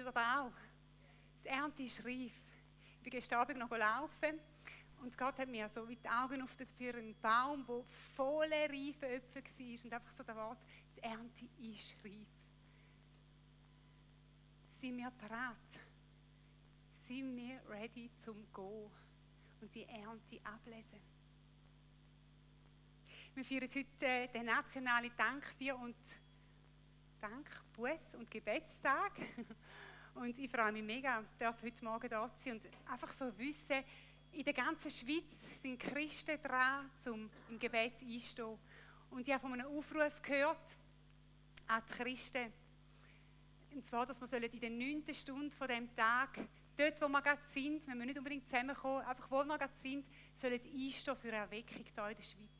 Ihr das auch? Die Ernte ist reif. Ich bin gestern Abend noch laufen und Gott hat mir so wie die Augen auf für einen Baum, der voller reife Äpfel war und einfach so der Wort, die Ernte ist reif. Sind wir bereit? Sind wir ready zum Gehen und die Ernte ablesen? Wir feiern heute äh, den nationalen Dankbier und Dank, Buß und Gebetstag. Und ich freue mich mega, darf heute Morgen da sein und einfach so wissen, in der ganzen Schweiz sind Christen dran, zum im Gebet einzustehen. Und ich habe von einem Aufruf gehört an die Christen. Und zwar, dass wir in der neunten Stunde von dem Tag, dort wo wir gerade sind, wenn wir nicht unbedingt zusammenkommen, einfach wo wir gerade sind, sollen einstehen für eine Erweckung hier in der Schweiz.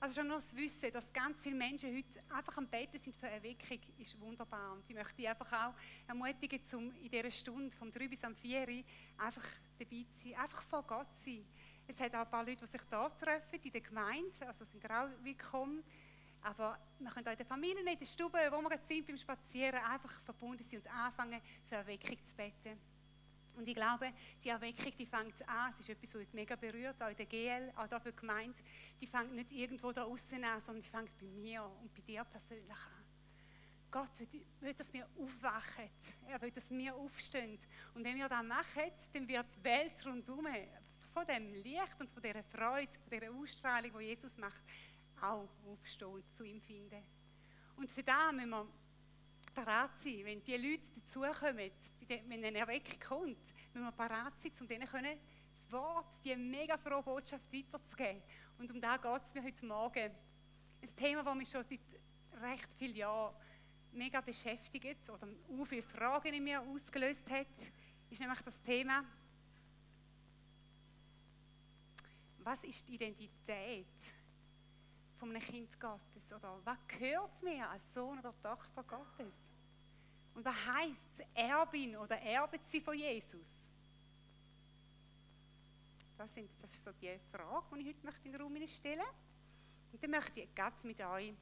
Also schon nur das Wissen, dass ganz viele Menschen heute einfach am Beten sind für Erweckung, ist wunderbar. Und ich möchte einfach auch ermutigen, um in dieser Stunde, vom 3 bis am 4 einfach dabei zu sein, einfach vor Gott zu sein. Es hat auch ein paar Leute, die sich da treffen, in der Gemeinde, also sind auch willkommen. Aber wir können auch in der Familie, in der Stube, wo wir gerade sind, beim Spazieren, einfach verbunden sein und anfangen, für Erweckung zu beten. Und ich glaube, die Erweckung, die fängt an, es ist etwas, was uns mega berührt, auch in der GL, auch da für die Gemeinde, die fängt nicht irgendwo da außen an, sondern die fängt bei mir und bei dir persönlich an. Gott will, dass wir aufwachen. Er will, dass wir aufstehen. Und wenn wir das machen, dann wird die Welt rundherum von dem Licht und von dieser Freude, von dieser Ausstrahlung, die Jesus macht, auch aufstehen zu ihm finden. Und für das müssen wir parat sein, wenn die Leute dazukommen, wenn eine Erweckung kommt, müssen wir parat sein, um denen können, das Wort, die mega frohe Botschaft weiterzugeben. Und um das geht es mir heute Morgen. Ein Thema, das mich schon seit recht vielen Jahren mega beschäftigt oder auch viele Fragen in mir ausgelöst hat, ist nämlich das Thema, was ist die Identität von einem Kind Gottes? Oder was gehört mir als Sohn oder Tochter Gottes? Und was heißt Erbin oder Erbe sie von Jesus? Das, sind, das ist so die Frage, die ich heute in den Raum stellen möchte. Und dann möchte ich gerade mit euch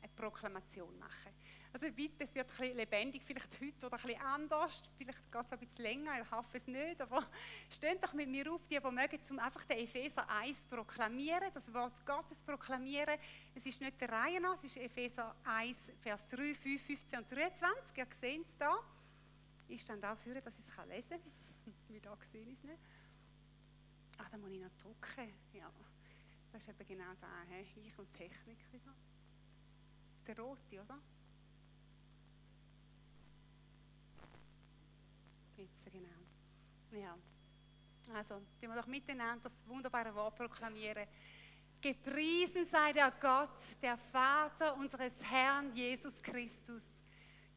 eine Proklamation machen. Also bitte, es wird ein bisschen lebendig, vielleicht heute oder ein bisschen anders, vielleicht geht es ein bisschen länger, ich hoffe es nicht, aber steht doch mit mir auf, die, die mögen, um einfach den Epheser 1 proklamieren, das Wort Gottes proklamieren. Es ist nicht der Reihe nach, es ist Epheser 1, Vers 3, 5, 15 und 23, ihr seht es da. Ich stand dafür, dass ich es lesen kann, wie da gesehen ist nicht. Ah, da muss ich noch drucken, ja. Das ist eben genau da, ich und Technik wieder. Der rote, oder? Jetzt, genau. Ja. Also, die wir doch miteinander das wunderbare Wort proklamieren. Gepriesen sei der Gott, der Vater unseres Herrn Jesus Christus.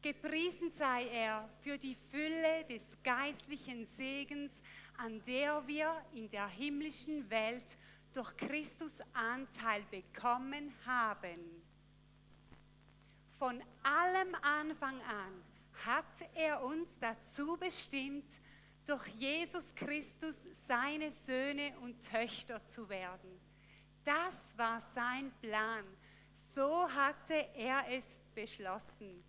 Gepriesen sei er für die Fülle des geistlichen Segens, an der wir in der himmlischen Welt durch Christus Anteil bekommen haben. Von allem Anfang an hat er uns dazu bestimmt, durch Jesus Christus seine Söhne und Töchter zu werden. Das war sein Plan. So hatte er es beschlossen.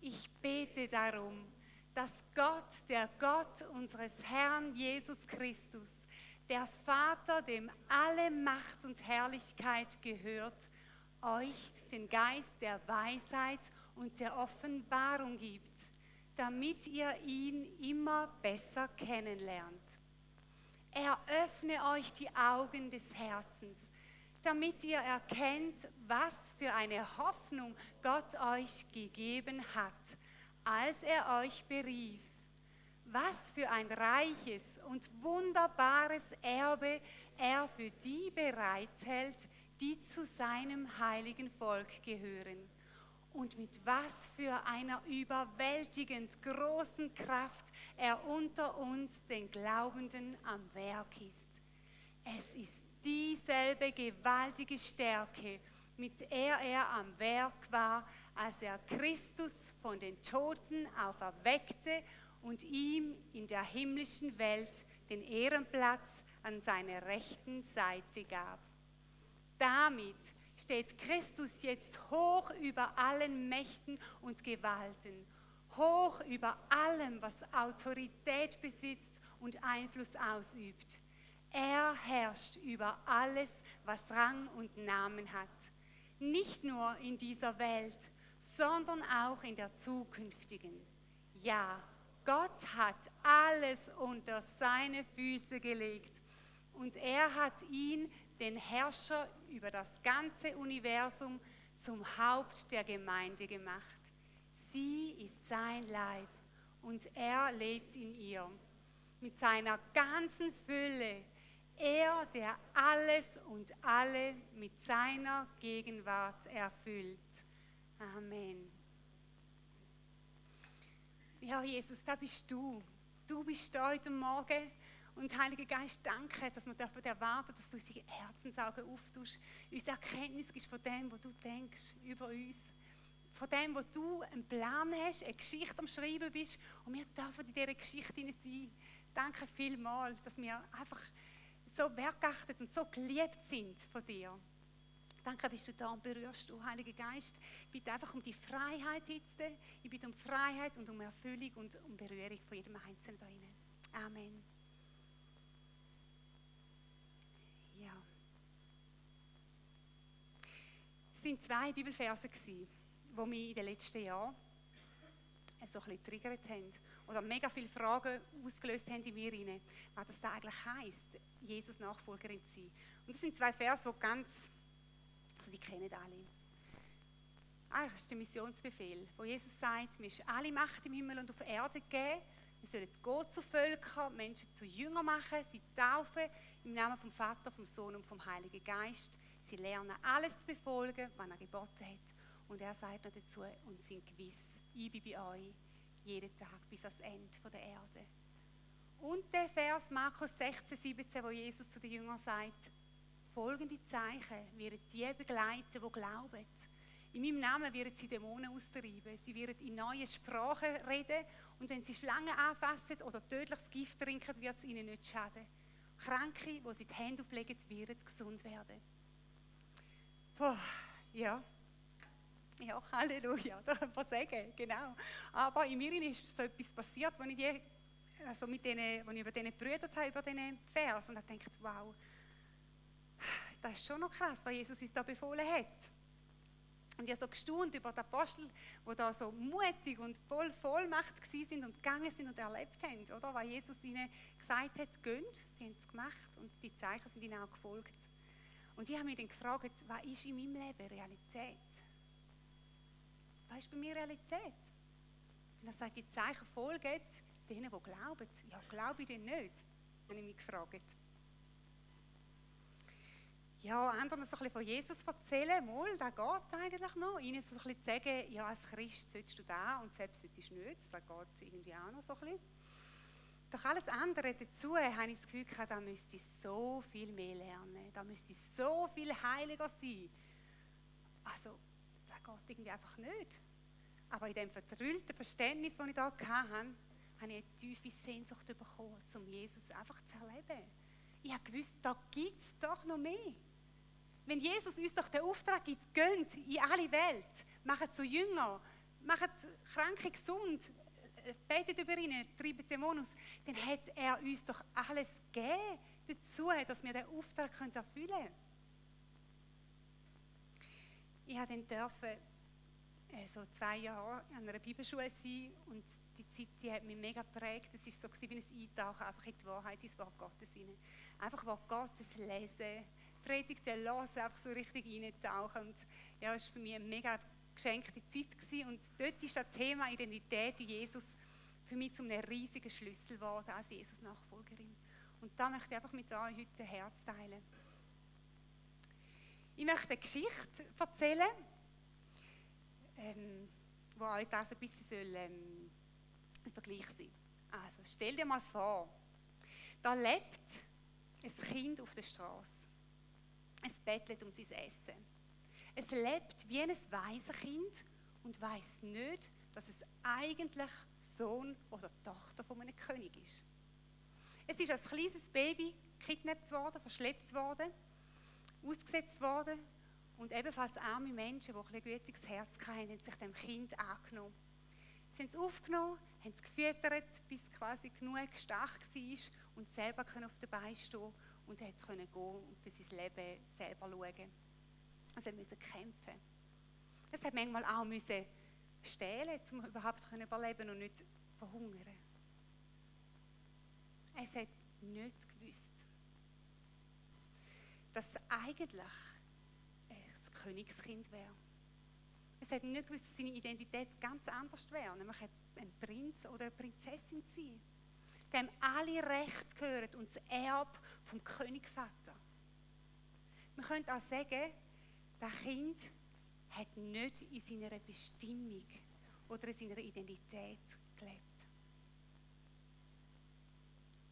Ich bete darum, dass Gott, der Gott unseres Herrn Jesus Christus, der Vater, dem alle Macht und Herrlichkeit gehört, euch den Geist der Weisheit und der Offenbarung gibt, damit ihr ihn immer besser kennenlernt. Eröffne euch die Augen des Herzens, damit ihr erkennt, was für eine Hoffnung Gott euch gegeben hat, als er euch berief. Was für ein reiches und wunderbares Erbe er für die bereithält, die zu seinem heiligen Volk gehören und mit was für einer überwältigend großen Kraft er unter uns, den Glaubenden, am Werk ist. Es ist dieselbe gewaltige Stärke, mit der er am Werk war, als er Christus von den Toten auferweckte und ihm in der himmlischen Welt den Ehrenplatz an seiner rechten Seite gab. Damit steht Christus jetzt hoch über allen Mächten und Gewalten, hoch über allem, was Autorität besitzt und Einfluss ausübt. Er herrscht über alles, was Rang und Namen hat. Nicht nur in dieser Welt, sondern auch in der zukünftigen. Ja, Gott hat alles unter seine Füße gelegt und er hat ihn, den Herrscher über das ganze Universum, zum Haupt der Gemeinde gemacht. Sie ist sein Leib und er lebt in ihr mit seiner ganzen Fülle. Er, der alles und alle mit seiner Gegenwart erfüllt. Amen. Ja, Jesus, da bist du. Du bist heute Morgen. Und Heiliger Geist, danke, dass wir davon erwarten, dass du unsere Herzensaugen auftust, uns Erkenntnis gibst von dem, was du denkst über uns. Von dem, wo du einen Plan hast, eine Geschichte am Schreiben bist. Und wir dürfen in dieser Geschichte sein. Danke vielmals, dass wir einfach so wertachtet und so geliebt sind von dir. Danke, bist du da und berührst du, Heiliger Geist. Ich bitte einfach um die Freiheit jetzt. Ich bitte um Freiheit und um Erfüllung und um Berührung von jedem Einzelnen da. Amen. Ja. Es waren zwei Bibelverse, die mich in den letzten Jahren so ein bisschen triggert haben oder mega viele Fragen ausgelöst haben in mir rein, was das da eigentlich heisst, Jesus Nachfolgerin zu sein. Und das sind zwei Verse, die ganz, also die kennen alle. Eigentlich ist der Missionsbefehl, wo Jesus sagt, mir ist alle Macht im Himmel und auf Erde gegeben. Wir sollen jetzt gehen zu Völkern, Menschen zu Jünger machen, sie taufen im Namen vom Vater, vom Sohn und vom Heiligen Geist. Sie lernen alles zu befolgen, was er geboten hat. Und er sagt noch dazu, und sind gewiss, ich bin bei euch jeden Tag bis ans Ende der Erde. Und der Vers Markus 16, 17, wo Jesus zu den Jüngern sagt, folgende Zeichen werden die begleiten, die glauben. In meinem Namen werden sie Dämonen austreiben. Sie werden in neuen Sprachen reden. Und wenn sie Schlangen anfassen oder tödliches Gift trinken, wird es ihnen nicht schaden. Kranke, wo sie die Hände auflegen, werden gesund werden. Boah, ja. Ja, Halleluja, da kann man sagen, genau. Aber in mir ist so etwas passiert, als ich, die, also mit denen, ich über denen gebrüdert habe, über diesen Vers. Und ich dachte, wow, das ist schon noch krass, was Jesus uns da befohlen hat. Und ich habe so gestaunt über die Apostel, die da so mutig und voll Vollmacht sind und gegangen sind und erlebt haben, oder? Was Jesus ihnen gesagt hat, gönnt, sie haben es gemacht und die Zeichen sind ihnen auch gefolgt. Und ich habe mich dann gefragt, was ist in meinem Leben Realität? Was ist bei mir Realität? Und er sagt, die Zeichen folgen denen, die glauben. Ja, glaube ich denn nicht? Habe ich mich gefragt. Ja, anderen so ein bisschen von Jesus erzählen, mal, das geht eigentlich noch. Ihnen so ein bisschen sagen, ja, als Christ sollst du da und selbst solltest du nicht. Das geht irgendwie auch noch so ein bisschen. Doch alles andere dazu habe ich das Gefühl, da müsste ich so viel mehr lernen. Da müsste ich so viel heiliger sein. Also, geht irgendwie einfach nicht. Aber in dem vertrüllten Verständnis, das ich da hatte, habe ich eine tiefe Sehnsucht bekommen, um Jesus einfach zu erleben. Ich habe gewusst, da gibt es doch noch mehr. Wenn Jesus uns doch den Auftrag gibt, geht in alle Welt, macht zu Jünger, macht Kranke gesund, betet über ihn, treibt Dämonen aus, dann hat er uns doch alles gegeben dazu, dass wir den Auftrag erfüllen können ich habe dann dürfen, äh, so zwei Jahre an einer Bibelschule sein und die Zeit die hat mich mega geprägt. Es war so wie ein Eintauchen einfach in die Wahrheit, ins Wort Gottes hinein. Einfach Wort Gottes lesen, Predigten hören, einfach so richtig eintauchen. Und ja, es war für mich mega geschenkte Zeit gewesen. und dort ist das Thema Identität in Jesus für mich zu einem riesigen Schlüssel geworden als Jesus-Nachfolgerin. Und da möchte ich einfach mit euch heute ein Herz teilen. Ich möchte eine Geschichte erzählen, ähm, wo euch das ein bisschen soll, ähm, ein Vergleich sein Also, stell dir mal vor, da lebt ein Kind auf der Straße. Es bettelt um sein Essen. Es lebt wie ein Waisenkind und weiß nicht, dass es eigentlich Sohn oder Tochter von einem König ist. Es ist als kleines Baby kidnappt worden, verschleppt worden ausgesetzt worden. Und ebenfalls arme Menschen, die ein gütiges Herz hatten, haben sich dem Kind angenommen. Sie haben es aufgenommen, haben es gefüttert, bis es quasi genug stark war und selber auf den Beinen stehen und hat gehen und für sein Leben selber schauen. Also er musste kämpfen. Es hat manchmal auch müssen stehlen, um überhaupt zu überleben und nicht verhungern. Es hat nicht gewusst, dass es eigentlich ein Königskind wäre. Es hat nicht gewusst, dass seine Identität ganz anders wäre, nämlich ein Prinz oder eine Prinzessin zu sein. Dem alle Recht gehören und das Erbe vom Königvater. Man könnte auch sagen, das Kind hat nicht in seiner Bestimmung oder in seiner Identität gelebt.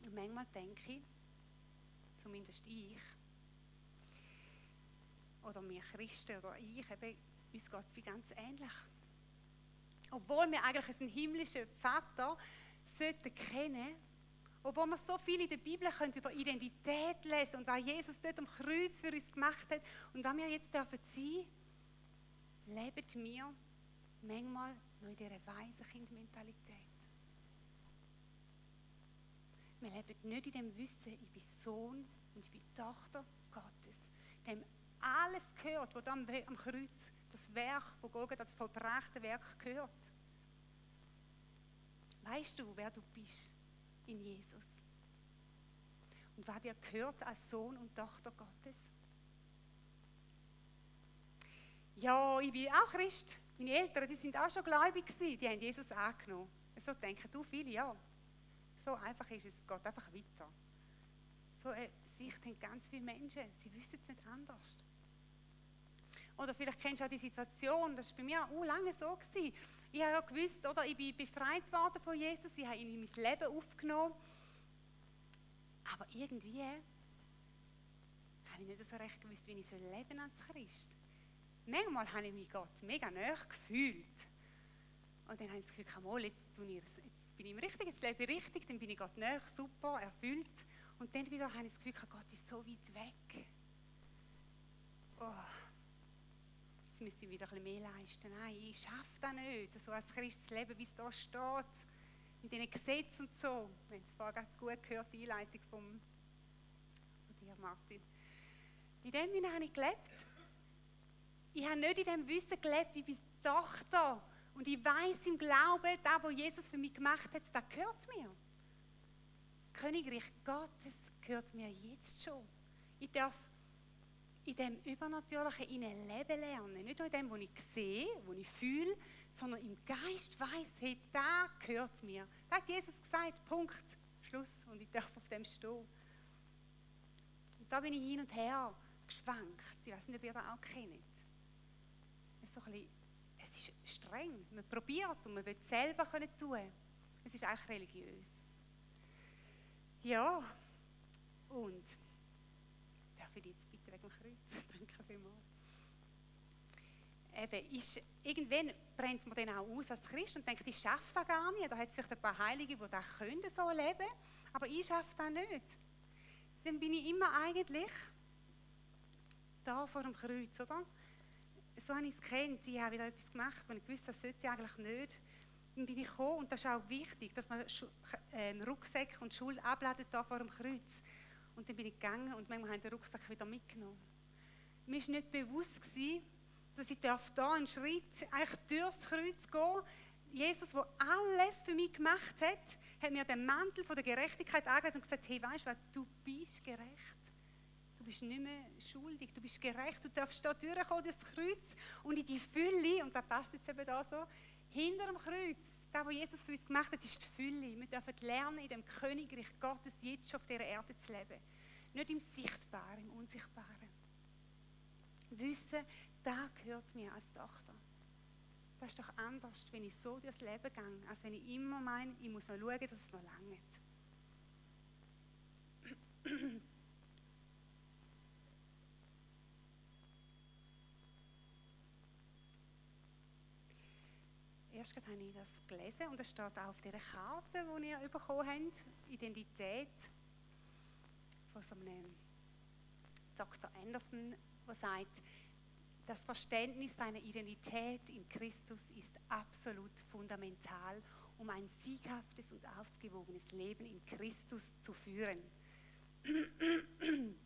Und manchmal denke ich, zumindest ich, oder wir Christen oder ich, eben, uns geht es wie ganz ähnlich. Obwohl wir eigentlich unseren himmlischen Vater sollten kennen, obwohl wir so viel in der Bibel können über Identität lesen und was Jesus dort am Kreuz für uns gemacht hat und was wir jetzt dürfen sein, leben wir manchmal noch in dieser Waisenkind-Mentalität. Wir leben nicht in dem Wissen, ich bin Sohn und ich bin Tochter Gottes. Dem alles gehört, was am, am Kreuz, das Werk, wo Golgatha, das vollbrachte Werk gehört. Weißt du, wer du bist in Jesus? Und was dir gehört als Sohn und Tochter Gottes? Ja, ich bin auch Christ. Meine Eltern, die sind auch schon gläubig gewesen. Die haben Jesus angenommen. So denken du viele, ja. So einfach ist es. Es geht einfach weiter. So eine Sicht haben ganz viele Menschen. Sie wissen es nicht anders. Oder vielleicht kennst du auch die Situation, das war bei mir auch lange so. Gewesen. Ich habe ja gewusst, oder, ich bin befreit worden von Jesus, ich habe ihn in mein Leben aufgenommen. Aber irgendwie habe ich nicht so recht gewusst, wie ich leben als Christ. Manchmal habe ich mich Gott mega näher gefühlt. Und dann habe ich das Gefühl, jetzt, jetzt bin ich im Richtigen, jetzt lebe ich richtig, dann bin ich Gott näher, super, erfüllt. Und dann wieder habe ich das Gefühl, Gott ist so weit weg. Oh jetzt müsste ich wieder ein bisschen mehr leisten. Nein, ich schaffe das nicht. So als Christ Leben, wie es da steht, in diesen Gesetzen und so. Wir haben es vorher gut gehört, die Einleitung von dir, Martin. In dem Sinne habe ich gelebt. Ich habe nicht in dem Wissen gelebt, ich bin Tochter. Und ich weiß im Glauben, das, was Jesus für mich gemacht hat, das gehört mir. Das Königreich Gottes gehört mir jetzt schon. Ich darf in dem Übernatürlichen in Leben lernen. Nicht nur in dem, was ich sehe, was ich fühle, sondern im Geist weiß, hey, da gehört mir. Da hat Jesus gesagt, Punkt, Schluss. Und ich darf auf dem stehen. Und da bin ich hin und her geschwankt. Ich weiß nicht, ob ihr das auch kennt. Es ist, so ein bisschen, es ist streng. Man probiert und man will es selber können tun. Es ist eigentlich religiös. Ja, und darf ich jetzt wegen dem Kreuz? Danke vielmals. Eben, ist, irgendwann brennt man dann auch aus als Christ und denkt, ich schaffe das gar nicht. Da hat es vielleicht ein paar Heilige, die das können, so leben aber ich schaffe das nicht. Dann bin ich immer eigentlich da vor dem Kreuz, oder? So habe ich es kennt. Ich habe wieder etwas gemacht, wo ich wusste, das sollte ich eigentlich nicht. Dann bin ich gekommen und das ist auch wichtig, dass man ähm, Rucksäcke und Schule abladet da vor dem Kreuz. Und dann bin ich gegangen und manchmal habe ich den Rucksack wieder mitgenommen. Mir war nicht bewusst, gewesen, dass ich da einen Schritt eigentlich durchs Kreuz gehen Jesus, der alles für mich gemacht hat, hat mir den Mantel von der Gerechtigkeit angelegt und gesagt, hey, weißt du du bist gerecht. Du bist nicht mehr schuldig, du bist gerecht, du darfst da durchkommen, durchs Kreuz und in die Fülle, und das passt jetzt eben da so, hinter dem Kreuz, das, was Jesus für uns gemacht hat, ist die Fülle. Wir dürfen lernen, in dem Königreich Gottes jetzt schon auf dieser Erde zu leben. Nicht im Sichtbaren, im Unsichtbaren. Wissen, da gehört mir als Tochter. Das ist doch anders, wenn ich so durchs Leben gehe, als wenn ich immer meine, ich muss noch schauen, dass es noch lange erst habe ich das gelesen und es steht auch auf dieser Karte, die ihr bekommen habt, Identität von so einem Dr. Anderson, der sagt, Das Verständnis deiner Identität in Christus ist absolut fundamental, um ein sieghaftes und ausgewogenes Leben in Christus zu führen.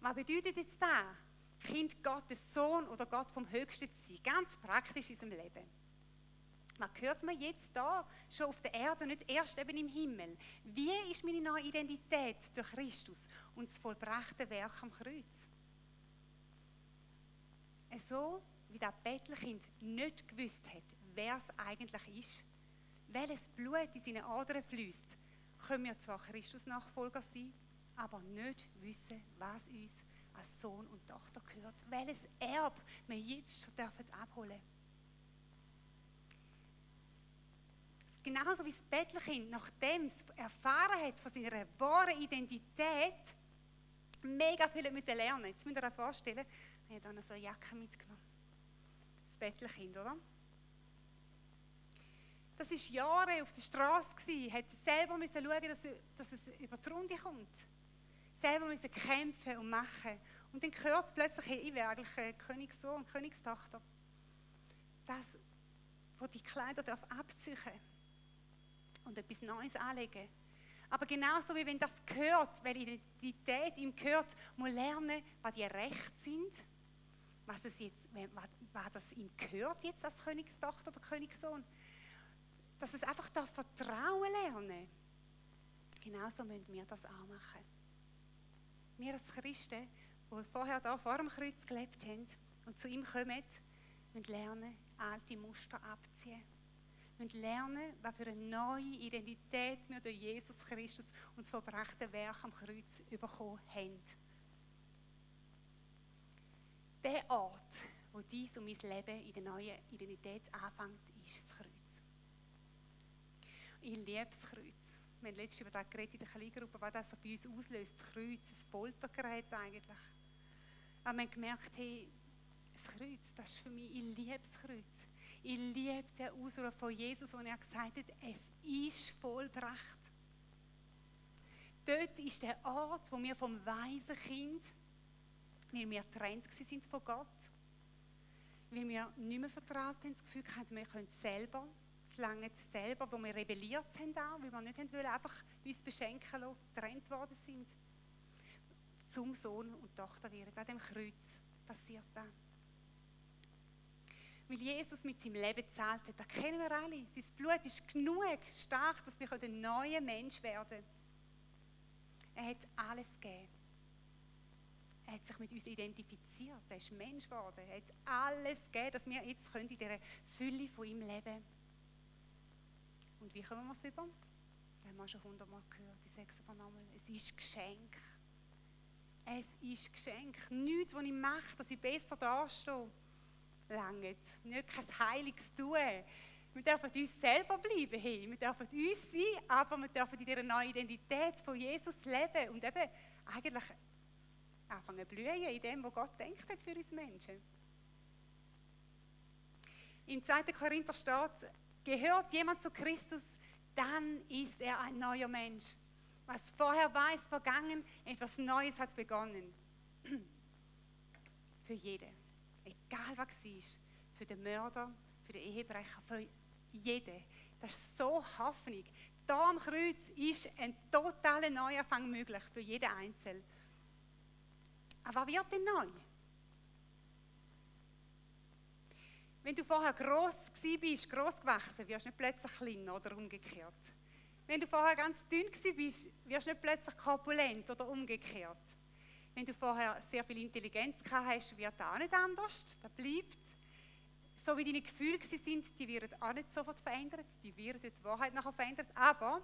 Was bedeutet jetzt das? Kind Gottes Sohn oder Gott vom Höchsten zu sein? Ganz praktisch in unserem Leben. Was hört man jetzt da schon auf der Erde und nicht erst eben im Himmel? Wie ist meine neue Identität durch Christus und das vollbrachte Werk am Kreuz? So wie das Bettelkind nicht gewusst hat, wer es eigentlich ist, welches Blut in seine Adern fließt, können wir zwar Christus-Nachfolger sein, aber nicht wissen, was uns als Sohn und Tochter gehört, welches Erb wir jetzt schon abholen dürfen. Genauso wie das Bettelkind, nachdem es erfahren hat von seiner wahren Identität, mega viel müssen lernen. Jetzt müsst ihr euch vorstellen, ich habe dann so eine Jacke mitgenommen. Das Bettelkind, oder? Das war Jahre auf der Straße, hat selber müssen schauen, dass, dass es über die Runde kommt. Selber müssen kämpfen und machen. Und dann hört es plötzlich, hey, ich wäre eigentlich Königssohn und Königstochter. Das, wo die Kleider darf abziehen und etwas Neues anlegen. Aber genauso wie wenn das gehört, weil Identität ihm gehört, muss lernen, was die Rechte sind, was, es jetzt, was, das ihm gehört jetzt als Königstochter oder Königssohn. Dass es einfach da Vertrauen lernen. Genauso müssen wir das auch machen. Wir als Christen, die vorher da vor dem Kreuz gelebt haben und zu ihm kommen, müssen lernen, alte Muster abziehen müssen lernen, was für eine neue Identität wir durch Jesus Christus und das vollbrachte Werk am Kreuz bekommen haben. Der Ort, wo dies und mein Leben in der neuen Identität anfängt, ist das Kreuz. Ich liebe das Kreuz. Wir haben letztes über das geredet in der Kleingruppe, was das bei uns auslöst. Das Kreuz, das Foltergerät eigentlich. Aber wir haben gemerkt, hey, das Kreuz, das ist für mich, ich liebe das Kreuz. Ich liebe den Ausruf von Jesus, wo er gesagt hat, es ist vollbracht. Dort ist der Ort, wo wir vom weisen Kind, weil wir getrennt sind von Gott, weil wir nicht mehr vertraut haben, das Gefühl hatten, wir können selber, es lange selber, wo wir rebelliert haben auch, weil wir nicht wollen, einfach uns beschenken lassen, getrennt worden sind, zum Sohn und Tochter werden. An dem Kreuz passiert das weil Jesus mit seinem Leben zahlt hat. Das kennen wir alle. Sein Blut ist genug stark, dass wir ein neuer Mensch werden können. Er hat alles gegeben. Er hat sich mit uns identifiziert. Er ist Mensch geworden. Er hat alles gegeben, dass wir jetzt in dieser Fülle von ihm leben können. Und wie kommen wir es über? Das haben wir schon hundertmal gehört. Ich sage es aber. Es ist Geschenk. Es ist Geschenk. Nichts, was ich mache, dass ich besser dastehe langt. Nicht kein heiliges Tun. Wir dürfen uns selber bleiben. Hey. Wir dürfen uns sein, aber wir dürfen in dieser neuen Identität von Jesus leben und eben eigentlich anfangen zu blühen in dem, was Gott denkt hat für uns Menschen. Im 2. Korinther steht, gehört jemand zu Christus, dann ist er ein neuer Mensch. Was vorher war, ist vergangen, etwas Neues hat begonnen. Für jeden egal was war, für den Mörder, für den Ehebrecher, für jeden. Das ist so Hoffnung. Da am Kreuz ist ein totaler Neuanfang möglich für jeden Einzelnen. Aber was wird denn neu? Wenn du vorher gross bist, gross gewachsen, wirst du nicht plötzlich klein oder umgekehrt. Wenn du vorher ganz dünn bist, wirst du nicht plötzlich korpulent oder umgekehrt. Wenn du vorher sehr viel Intelligenz gehabt hast, wird das auch nicht anders. Das bleibt. So wie deine Gefühle sind, die werden auch nicht sofort verändert. Die werden die Wahrheit nachher verändert. Aber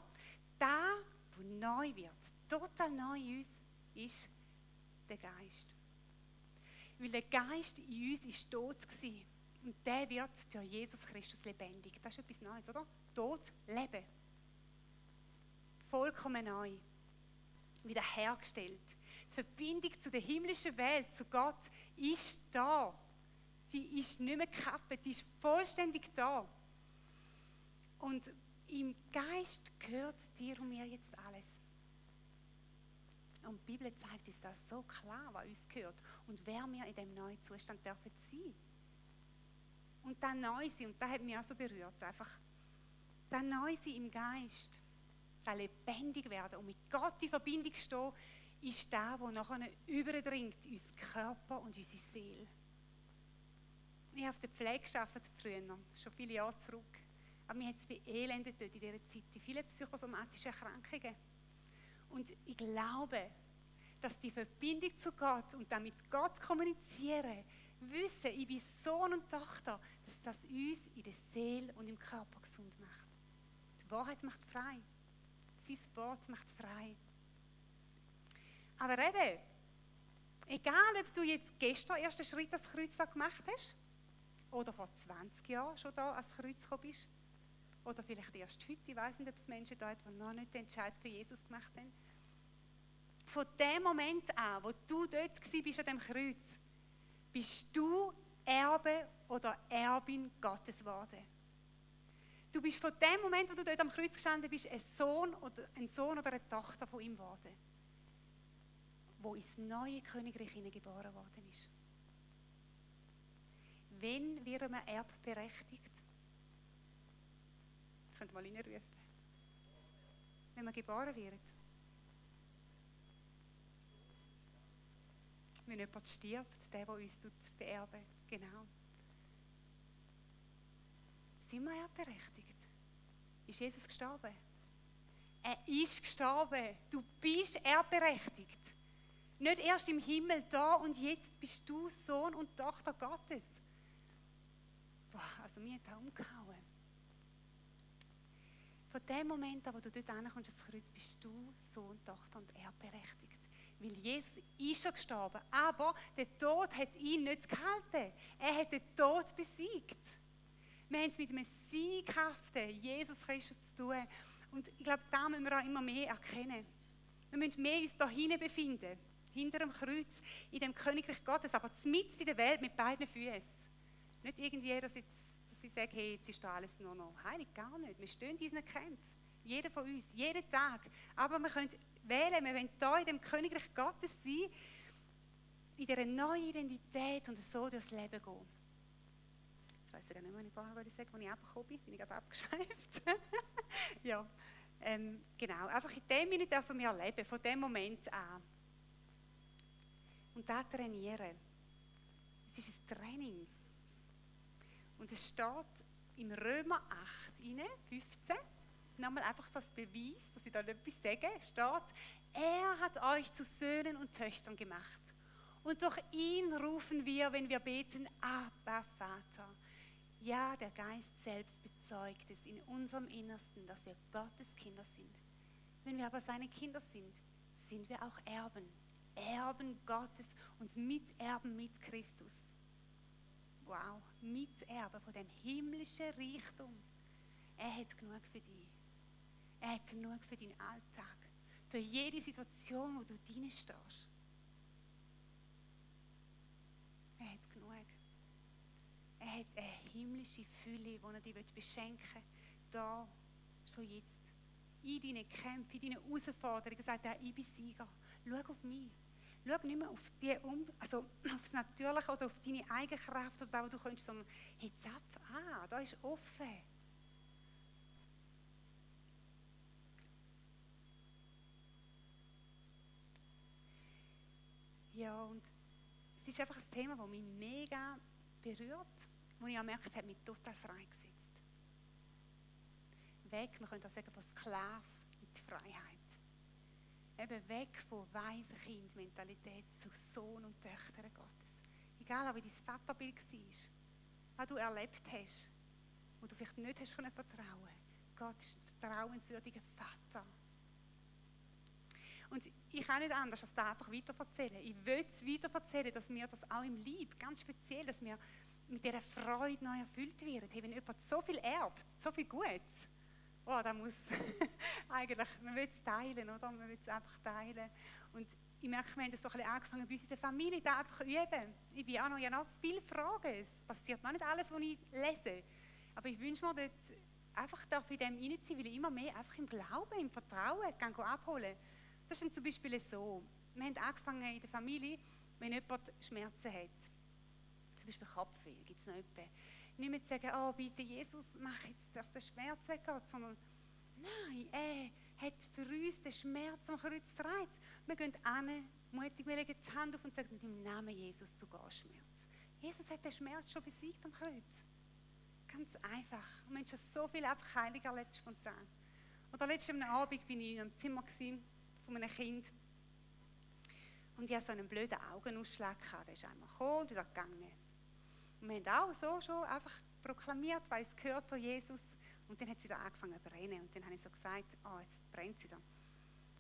da, wo neu wird, total neu in uns, ist der Geist. Weil der Geist in uns ist tot gewesen. Und der wird durch Jesus Christus lebendig. Das ist etwas Neues, oder? Tod, Leben. Vollkommen neu. Wiederhergestellt. Verbindung zu der himmlischen Welt, zu Gott, ist da. Die ist nicht mehr kaputt, die ist vollständig da. Und im Geist gehört dir und mir jetzt alles. Und die Bibel zeigt uns das so klar, was uns gehört und wer wir in dem neuen Zustand dürfen sein. Und dann neu sein, und das hat mich auch so berührt, einfach dann neu sein im Geist, dann lebendig werden und mit Gott in Verbindung stehen, ist der, der nachher überdringt in unseren Körper und unsere Seele. Ich habe auf der Pflege gearbeitet früher, schon viele Jahre zurück. Aber mir hat es bei Elenden dort in dieser Zeit, viele psychosomatische Erkrankungen. Und ich glaube, dass die Verbindung zu Gott und damit Gott kommunizieren, wissen, ich bin Sohn und Tochter, dass das uns in der Seele und im Körper gesund macht. Die Wahrheit macht frei. Sein Wort macht frei. Aber eben, egal ob du jetzt gestern ersten Schritt als Kreuz gemacht hast, oder vor 20 Jahren schon da als Kreuz gekommen bist, oder vielleicht erst heute, ich weiß nicht, ob es Menschen da hat, die noch nicht den Entscheid für Jesus gemacht haben. Von dem Moment an, wo du dort bist an dem Kreuz, bist du Erbe oder Erbin Gottes geworden. Du bist von dem Moment, wo du dort am Kreuz gestanden bist, ein Sohn oder, ein Sohn oder eine Tochter von ihm geworden, wo ins neue Königreich hineingeboren worden ist. Wenn wird man erbberechtigt? Könnt mal reinrufen. Wenn man geboren wird. Wenn jemand stirbt, der, der uns beerben Genau. Sind wir erbberechtigt? Ist Jesus gestorben? Er ist gestorben. Du bist erbberechtigt. Nicht erst im Himmel da und jetzt bist du Sohn und Tochter Gottes. Boah, also mir hat das umgehauen. Von dem Moment wo du dort ankommst, ans Kreuz, bist du Sohn, Tochter und erbberechtigt. Weil Jesus ist schon gestorben. Aber der Tod hat ihn nicht gehalten. Er hat den Tod besiegt. Wir haben es mit einem sieghaften Jesus Christus zu tun. Und ich glaube, da müssen wir auch immer mehr erkennen. Wir müssen mehr uns da hinein befinden, hinter dem Kreuz, in dem Königreich Gottes, aber mitten in der Welt mit beiden Füßen. Nicht irgendwie, dass, jetzt, dass ich sage, hey, jetzt ist da alles nur noch heilig, gar nicht. Wir stehen in unseren Kämpfen. Jeder von uns, jeden Tag. Aber wir können wählen, wir wollen hier in dem Königreich Gottes sein, in dieser neuen Identität und so durchs Leben gehen. Jetzt weiss ich gar nicht mehr, was ich vorher sagen als ich abgekommen bin, bin ich abgeschweift. ja, ähm, genau. Einfach in dem Minute dürfen wir leben, von dem Moment an. Und da trainieren. Es ist ein Training. Und es steht im Römer 8, 15, nochmal einfach so als Beweis, dass ich da etwas sage, steht, er hat euch zu Söhnen und Töchtern gemacht. Und durch ihn rufen wir, wenn wir beten, Abba, Vater. Ja, der Geist selbst bezeugt es in unserem Innersten, dass wir Gottes Kinder sind. Wenn wir aber seine Kinder sind, sind wir auch Erben. Erben Gottes und Miterben mit Christus. Wow, Miterben von dem himmlischen Reichtum. Er hat genug für dich. Er hat genug für deinen Alltag. Für jede Situation, wo du drin stehst. Er hat genug. Er hat eine himmlische Fülle, die er dir beschenken will. Da, schon jetzt. In deinen Kämpfen, in deinen Herausforderungen. sagt er, ich bin Sieger. Schau auf mich. Schau nicht mehr auf, die, also auf das Natürliche oder auf deine eigene Kraft oder da, wo du kannst, sondern hey, zapf an, da ist offen. Ja, und es ist einfach ein Thema, das mich mega berührt, wo ich auch merke, es hat mich total freigesetzt. Weg, man könnte auch sagen, von Sklav in die Freiheit. Eben weg von weisen Kind-Mentalität zu Sohn und Töchter Gottes. Egal, wie dein Vaterbild war, was du erlebt hast, wo du vielleicht nicht hast können vertrauen. Gott ist ein vertrauenswürdiger Vater. Und ich kann nicht anders, als das einfach weiterverzählen. Ich will es weiterverzählen, dass wir das auch im Lieb, ganz speziell, dass wir mit dieser Freude neu erfüllt werden. Hey, wenn jemand so viel erbt, so viel Gutes, oh, da muss eigentlich, man will es teilen, oder? Man will es einfach teilen. Und ich merke, wir haben das so ein angefangen bei uns in der Familie, da einfach üben. Ich bin auch noch, ja noch viele Fragen. Es passiert noch nicht alles, was ich lese. Aber ich wünsche mir dort einfach darf in dem sein, weil ich immer mehr einfach im Glauben, im Vertrauen kann abholen Das ist zum Beispiel so, Wir haben angefangen in der Familie, wenn jemand Schmerzen hat, zum Beispiel Kopfweh, gibt es noch jemanden, nicht mehr zu sagen, oh bitte Jesus, mach jetzt, dass der Schmerz weggeht, sondern nein, er hat für uns den Schmerz am Kreuz getragen. Wir gehen an, mutig, wir legen die Hand auf und sagen, im Namen Jesus, du gehst Schmerz. Jesus hat den Schmerz schon besiegt am Kreuz. Ganz einfach. Und wir haben schon so viel einfach heilig erlebt, spontan. Oder letzten Abend bin ich in einem Zimmer von einem Kind. Und ich hatte so einen blöden Augenausschlag. Der ist einmal gekommen und wieder gegangen. Und wir haben auch so schon einfach proklamiert, weil es gehört zu Jesus. Und dann hat es wieder angefangen zu brennen. Und dann habe ich so gesagt, oh, jetzt brennt sie so.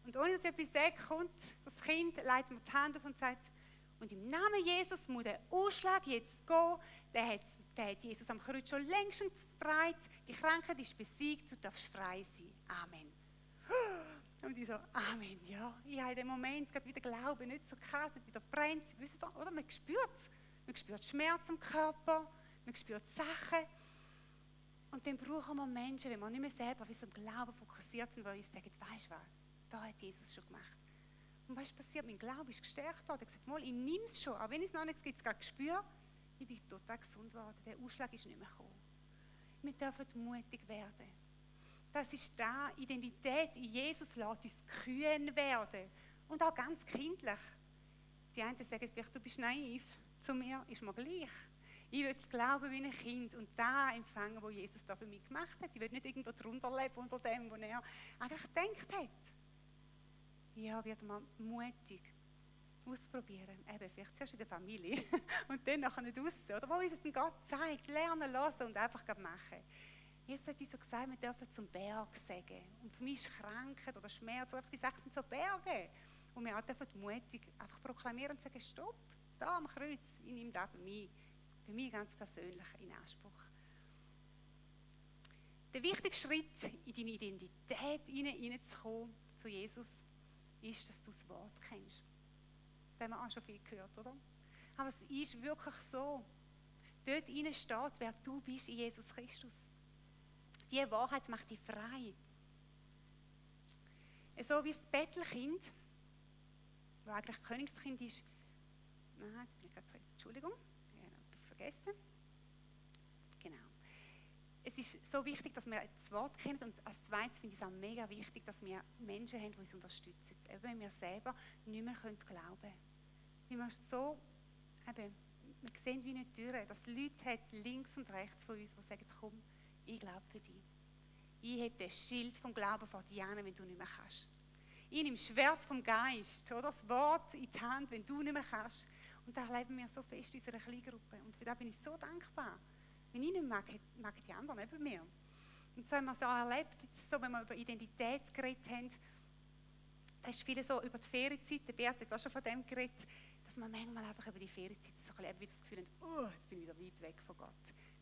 Und ohne dass etwas sagt, kommt das Kind, leitet mir die Hand auf und sagt, und im Namen Jesus muss der Ausschlag jetzt gehen. Der hat, der hat Jesus am Kreuz schon längst getragen. Die Krankheit ist besiegt, du darfst frei sein. Amen. Und ich so, Amen, ja. Ich habe in dem Moment gerade wieder Glauben, nicht so krass, nicht wieder brennt. Wisst ihr, oder? Man spürt es. Man spürt Schmerz im Körper, man spürt Sachen. Und dann brauchen wir Menschen, wenn wir nicht mehr selber wie so im Glauben fokussiert sind, weil ich sage, weißt du was, da hat Jesus schon gemacht. Und was passiert? Mein Glaube ist gestärkt worden. Ich habe gesagt, mal, ich nehme es schon, auch wenn ich es noch nicht gibt, gerade gespürt, ich bin total gesund geworden. Der Ausschlag ist nicht mehr gekommen. Wir dürfen mutig werden. Das ist da Identität in Jesus lässt uns kühn werden. Und auch ganz kindlich. Die einen sagen vielleicht, du bist naiv. Zu mir ist mir gleich. Ich will glauben wie ein Kind und da empfangen, was Jesus da für mich gemacht hat. Ich will nicht irgendwo drunter leben unter dem, was er eigentlich gedacht hat. Ja, wird man mutig ausprobieren. Eben, vielleicht zuerst in der Familie und dann nachher nicht raus. Oder wo uns es Gott zeigt, lernen lassen und einfach machen. Jesus hat uns so gesagt, wir dürfen zum Berg sagen. Und für mich ist Krankheit oder Schmerz, oder die Sachen sind so Berge. Und wir auch dürfen mutig einfach proklamieren und sagen, stopp, da am Kreuz, ich nehme das für mich, für mich ganz persönlich in Anspruch. Der wichtigste Schritt in deine Identität hineinzukommen, zu Jesus, ist, dass du das Wort kennst. Das haben wir auch schon viel gehört, oder? Aber es ist wirklich so. Dort innen steht, wer du bist in Jesus Christus. Diese Wahrheit macht dich frei. So wie das Bettelkind, das eigentlich Königskind ist, Nein, jetzt bin ich gerade, Entschuldigung, ich habe etwas vergessen. Genau. Es ist so wichtig, dass wir das Wort kennen und als zweites finde ich es auch mega wichtig, dass wir Menschen haben, die uns unterstützen. Eben wenn wir selber nicht mehr können glauben können. Wie wir so, eben, wir sehen wie eine Tür, dass Leute hat, links und rechts von uns, die sagen, komm, ich glaube für dich. Ich habe das Schild vom Glauben vor dir wenn du nicht mehr kannst. Ich nehme das Schwert vom Geist, oder das Wort in die Hand, wenn du nicht mehr kannst. Und da erleben wir so fest in unserer Kleingruppe. Und für das bin ich so dankbar. Wenn ich nicht mag, mag die anderen neben mir. Und so haben wir es auch erlebt, so, wenn wir über Identität geredet haben, da ist viel so über die Ferienzeit, der Bert hat auch schon von dem geredet, dass man manchmal einfach über die Ferienzeit so ein bisschen das Gefühl haben, oh, jetzt bin ich wieder weit weg von Gott.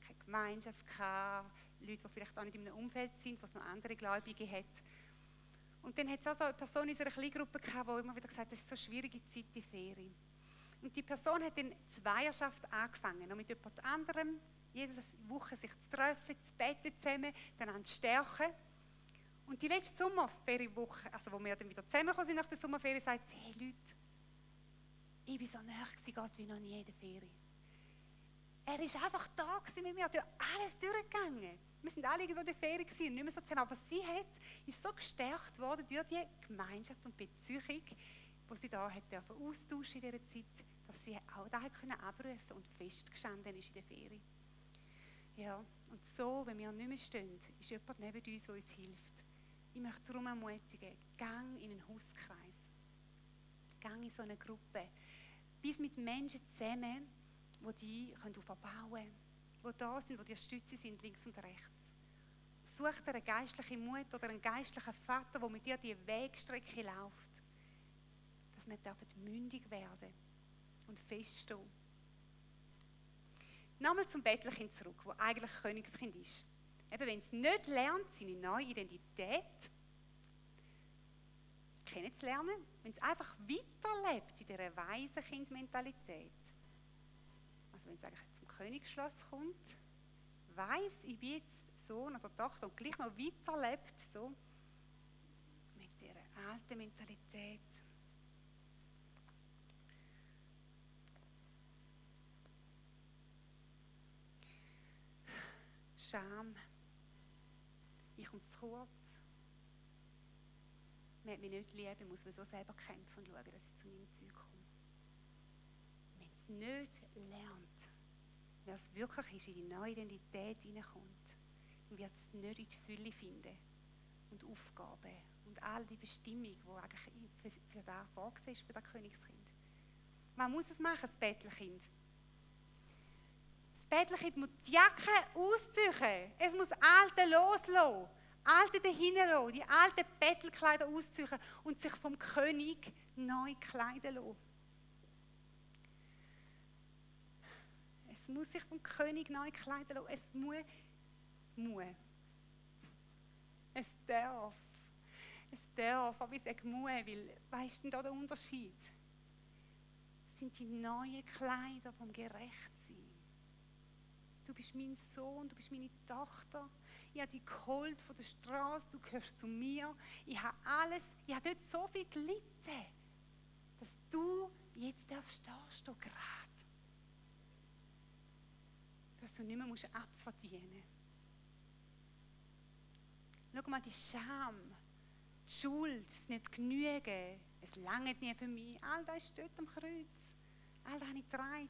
Keine Gemeinschaft, keine Leute, die vielleicht auch nicht in einem Umfeld sind, wo es noch andere Gläubige hat. Und dann hat es auch so eine Person in unserer Kleingruppe gehabt, die immer wieder gesagt hat, das ist so eine schwierige Zeit, die Ferien. Und die Person hat in Zweierschaft angefangen, noch mit jemand anderem, jede Woche sich zu treffen, zu beten zusammen, dann zu stärken. Und die letzte Sommerferienwoche, also wo wir dann wieder zusammengekommen sind nach der Sommerferien, sagt sie, hey Leute, ich war so nah Gott wie noch nie in der Ferie. Er war einfach da mit mir, hat alles durchgegangen. Wir sind alle irgendwo in der Ferie gewesen, nicht mehr so zusammen, aber sie hat, ist so gestärkt worden durch die Gemeinschaft und Beziehung, die sie da hat dürfen austauschen in dieser Zeit, sie auch da können abrufen und festgestanden ist in der Ferie. Ja, und so, wenn wir nicht mehr stehen, ist jemand neben uns, der uns hilft. Ich möchte darum ermutigen, gang in einen Hauskreis. Gang in so eine Gruppe. Bis mit Menschen zusammen, die dich aufbauen können, die da sind, die dir Stütze sind, links und rechts. Such dir eine geistliche Mutter oder einen geistlichen Vater, der mit dir die Wegstrecke läuft. Dass wir mündig werden und feststehen. Nochmal zum Bettlerkind zurück, wo eigentlich Königskind ist. Eben, wenn es nicht lernt, seine neue Identität kennenzulernen, wenn es einfach weiterlebt in dieser Waisenkind-Mentalität, also wenn es eigentlich zum Königsschloss kommt, weiß ich bin jetzt Sohn oder Tochter und gleich noch weiterlebt, so mit dieser alten Mentalität, Scham. Ich komme zu kurz. Man hat mich nicht lieben, muss man so selber kämpfen und schauen, dass ich zu meinem Zeug komme. Wenn es nicht lernt, wer es wirklich ist, in die neue Identität hineinkommt, dann wird es nicht in die Fülle finden und Aufgaben und all die Bestimmung, die eigentlich für, für das vorgesehen ist, für das Königskind. Man muss es machen, das Bettelkind. Das Bettelkind muss die Jacke ausziehen. Es muss alte loslassen. Alte dahin lassen. Die alten Bettelkleider ausziehen und sich vom König neu kleiden lassen. Es muss sich vom König neu kleiden lassen. Es muss. muss. Es darf. Es darf, aber ich sage muss, weil, weißt du denn da der Unterschied? Es sind die neuen Kleider vom Gerechtsein. Du bist mein Sohn, du bist meine Tochter. Ich habe dich geholt von der Straße, du gehörst zu mir. Ich habe alles, ich habe dort so viel gelitten, dass du jetzt darfst da stehen, gerade. Dass du nicht mehr musst abverdienen musst. Schau mal, die Scham, die Schuld, das nicht genügen, es langt nie für mich. All das ist dort am Kreuz. All das habe ich getragen.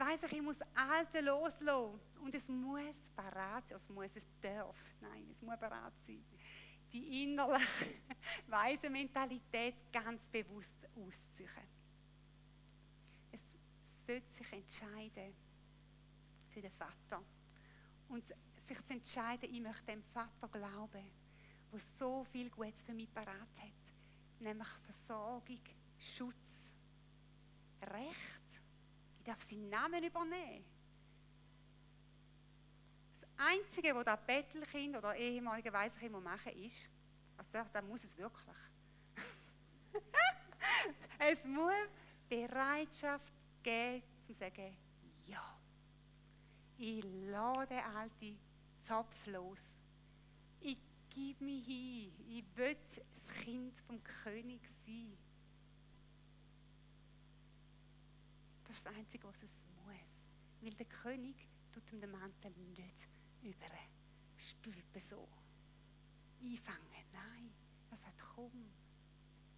Weiss ich, ich muss Alte loslassen. Und es muss parat sein. Es muss, es darf. Nein, es muss parat sein. Die innerliche, weise Mentalität ganz bewusst ausziehen. Es sollte sich entscheiden für den Vater. Und sich zu entscheiden, ich möchte dem Vater glauben, der so viel Gutes für mich parat hat. Nämlich Versorgung, Schutz, Recht. Ich darf seinen Namen übernehmen. Das Einzige, was das Bettelkind oder ehemalige Waisenkind machen ist, also da muss es wirklich. es muss Bereitschaft geben, zu sagen, ja, ich lade alte Zopf los. Ich gebe mich hin. Ich will das Kind vom König sein. Das ist das Einzige, was es muss. Weil der König tut ihm den Mantel nicht überstülpen so. Einfangen. Nein, er sagt, komm,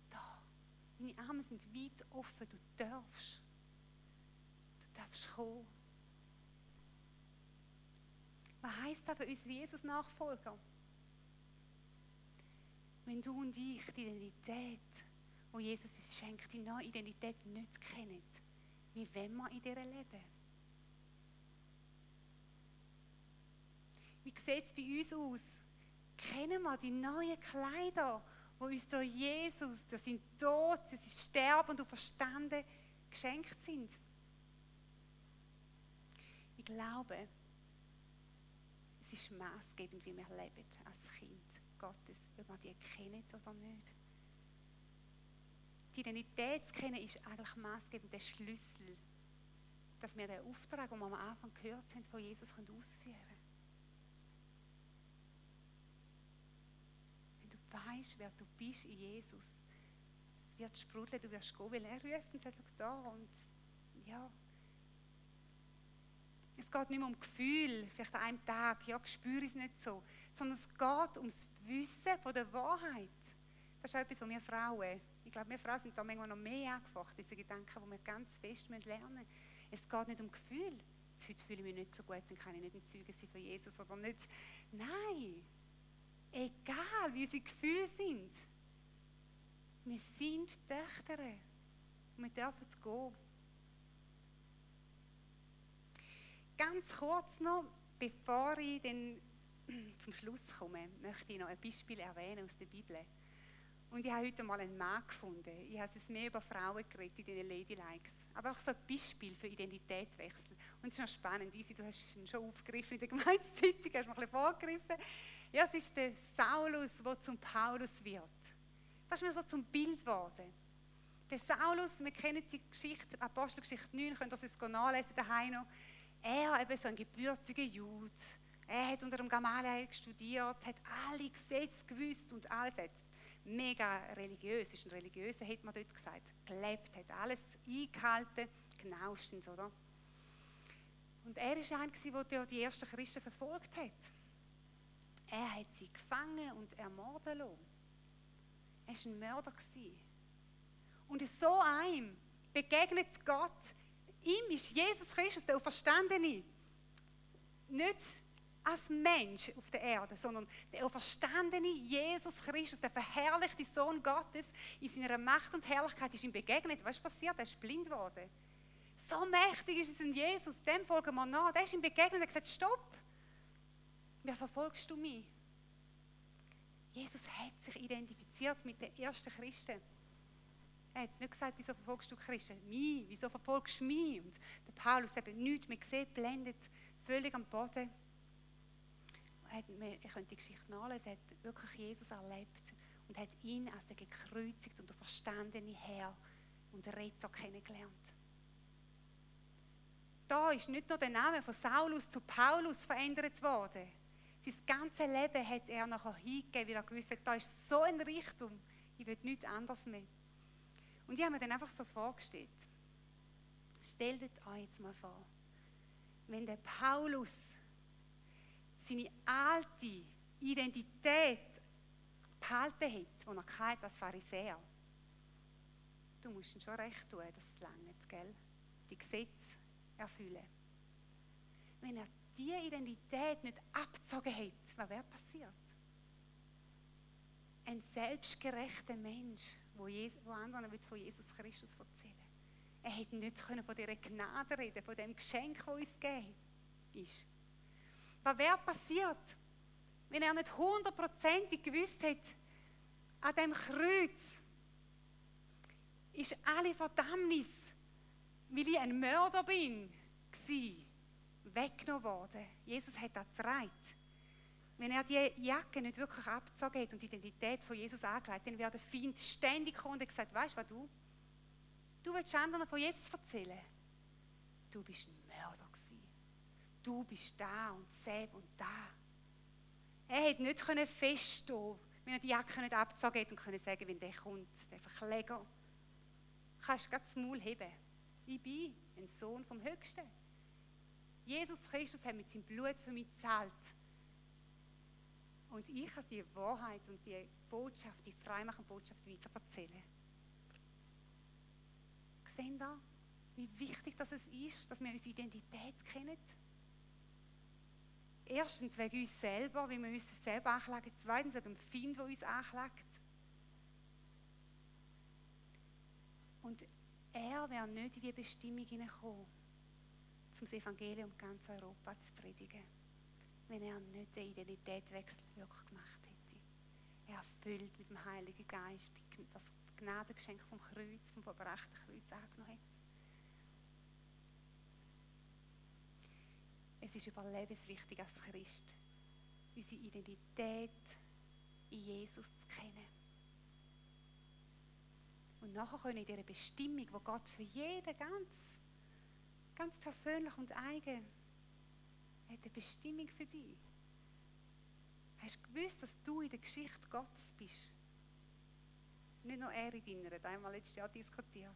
da. Meine Arme sind weit offen, du darfst. Du darfst kommen. Was heisst das für uns Jesus-Nachfolger? Wenn du und ich die Identität, wo Jesus uns schenkt, die neue Identität nicht kennen, wie wollen wir in dieser leben? Wie sieht es bei uns aus? Kennen wir die neuen Kleider, wo uns durch Jesus, durch seinen Tod, durch sein Sterben und Verstanden geschenkt sind? Ich glaube, ist maßgebend, wie wir leben als Kind Gottes, ob wir die kennen oder nicht. Die Identität zu kennen ist eigentlich maßgebend der Schlüssel, dass wir den Auftrag, den wir am Anfang gehört haben, von Jesus ausführen können. Wenn du weißt, wer du bist in Jesus, es wird sprudeln, du wirst gehen, weil er ruft und sagt, da und ja, es geht nicht mehr um Gefühl, vielleicht an einem Tag, ja, spüre es nicht so, sondern es geht ums Wissen von der Wahrheit. Das ist etwas, was wir Frauen, ich glaube, wir Frauen sind da manchmal noch mehr angefochten, diese Gedanken, die wir ganz fest lernen müssen. Es geht nicht um Gefühl. Heute fühle ich mich nicht so gut, dann kann ich nicht ein Zeuge sein von Jesus oder nicht. Nein, egal wie unsere Gefühle sind, wir sind Töchter und wir dürfen gehen. ganz kurz noch, bevor ich dann zum Schluss komme, möchte ich noch ein Beispiel erwähnen aus der Bibel. Und ich habe heute mal einen Mann gefunden. Ich habe es mehr über Frauen geredet in den Ladylikes. Aber auch so ein Beispiel für Identitätswechsel. Und es ist noch spannend. Isi, du hast ihn schon aufgegriffen in der Gemeindezeitung, hast noch ein bisschen vorgegriffen. Ja, es ist der Saulus, der zum Paulus wird. Das ist mir so zum Bild geworden. Der Saulus, wir kennen die Geschichte, Apostelgeschichte 9, könnt ihr das nachlesen daheim noch er, eben so ein gebürtiger Jude, er hat unter dem Gamaliel studiert, hat alle Gesetze gewusst und alles hat mega religiös, ist ein religiöser, hat man dort gesagt, gelebt, hat alles eingehalten, genauestens, oder? Und er war einer, der die ersten Christen verfolgt hat. Er hat sie gefangen und ermorden lassen. Er war ein Mörder. Und so einem begegnet Gott. Ihm ist Jesus Christus, der Auferstandene, nicht als Mensch auf der Erde, sondern der auferstandene Jesus Christus, der verherrlichte Sohn Gottes, in seiner Macht und Herrlichkeit ist ihm begegnet. Was ist passiert? Er ist blind geworden. So mächtig ist es in Jesus, dem folgen wir nach. Der ist ihm begegnet und hat gesagt, stopp, wer verfolgst du mich? Jesus hat sich identifiziert mit den ersten Christen. Er hat nicht gesagt, wieso verfolgst du Christen? Mich, wieso verfolgst du mich? Und der Paulus hat nichts mehr gesehen, blendet, völlig am Boden. Ihr könnt die Geschichte nachlesen, hat wirklich Jesus erlebt und hat ihn als den gekreuzigt und verstandene Herr und Retter kennengelernt. Da ist nicht nur der Name von Saulus zu Paulus verändert worden. Sein ganzes Leben hat er nachher hingegeben, weil er gewusst hat, da ist so eine Richtung, ich will nichts anderes mehr. Und ich habe mir dann einfach so vorgestellt, stellt euch jetzt mal vor, wenn der Paulus seine alte Identität behalten hat, die er hatte als Pharisäer, du musst ihn schon recht tun, dass es langt, gell? Die Gesetze erfüllen. Wenn er diese Identität nicht abgezogen hat, was wäre passiert? Ein selbstgerechter Mensch, wo, Jesus, wo anderen von Jesus Christus erzählen Er hätte nicht von dieser Gnade reden, von dem Geschenk, das uns gegeben ist. Was wäre passiert, wenn er nicht hundertprozentig gewusst hätte, an dem Kreuz ist alle Verdammnis, weil ich ein Mörder bin, gewesen, weggenommen worden. Jesus hat das getragen. Wenn er die Jacke nicht wirklich abgezogen hat und die Identität von Jesus angelegt, dann wäre der Feind ständig gekommen und gesagt, weißt du, was du? Du willst anderen von Jesus erzählen. Du bist gewesen. Du bist da und selb und da. Er hätte nicht können feststehen, wenn er die Jacke nicht abgezogen hat und können sagen, wenn der kommt, der Verkläger, kannst du das Maul heben. Ich bin ein Sohn vom Höchsten. Jesus Christus hat mit seinem Blut für mich gezahlt. Und ich kann die Wahrheit und die Botschaft, die freimachende Botschaft weiter erzählen. Sehen da, wie wichtig das ist, dass wir unsere Identität kennen? Erstens wegen uns selber, wie wir uns selber anklagen. Zweitens wegen dem Feind, der uns anklagt. Und er wäre nicht in die Bestimmung hineingekommen, um das Evangelium ganz Europa zu predigen wenn er nicht den Identitätswechsel wirklich gemacht hätte. Er erfüllt mit dem Heiligen Geist das Gnadengeschenk vom Kreuz, vom verbrechten Kreuz angenommen hat. Es ist überlebenswichtig als Christ, unsere Identität in Jesus zu kennen. Und nachher können in dieser Bestimmung, wo Gott für jeden ganz, ganz persönlich und eigen hat eine Bestimmung für dich. Hast du gewusst, dass du in der Geschichte Gottes bist? Nicht nur er in deiner, da haben wir letztes Jahr diskutiert.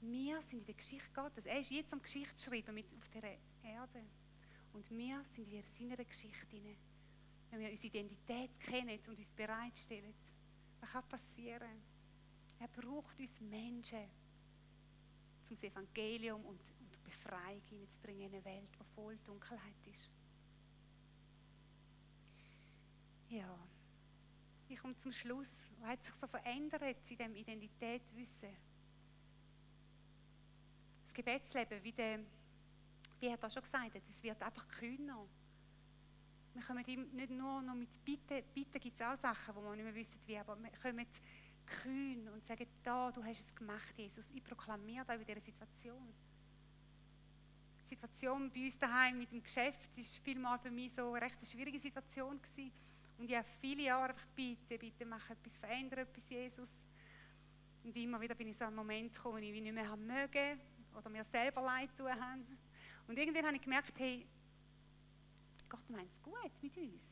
Wir sind in der Geschichte Gottes. Er ist jetzt am Geschichte schreiben mit auf dieser Erde. Und wir sind in seiner Geschichte. Wenn wir unsere Identität kennen und uns bereitstellen, was kann passieren? Er braucht uns Menschen zum Evangelium und Befreiung hineinzubringen in eine Welt, die voll Dunkelheit ist. Ja, ich komme zum Schluss. Was hat sich so verändert in diesem Identitätswissen? Das Gebetsleben, wie, der, wie er das schon gesagt hat, es wird einfach kühner. Wir kommen nicht nur noch mit Bitten, Bitten gibt es auch Sachen, wo wir nicht mehr wissen, wie, aber wir kommen kühn und sagen, da, du hast es gemacht, Jesus. Ich proklamiere da in dieser Situation. Situation bei uns daheim mit dem Geschäft ist vielmal für mich so eine recht schwierige Situation gewesen. Und ich habe viele Jahre einfach bitte, bitte mach etwas, verändere etwas, Jesus. Und immer wieder bin ich so an einen Moment gekommen, wo ich nicht mehr haben mögen oder mir selber leid tun haben. Und irgendwann habe ich gemerkt, hey, Gott meint es gut mit uns.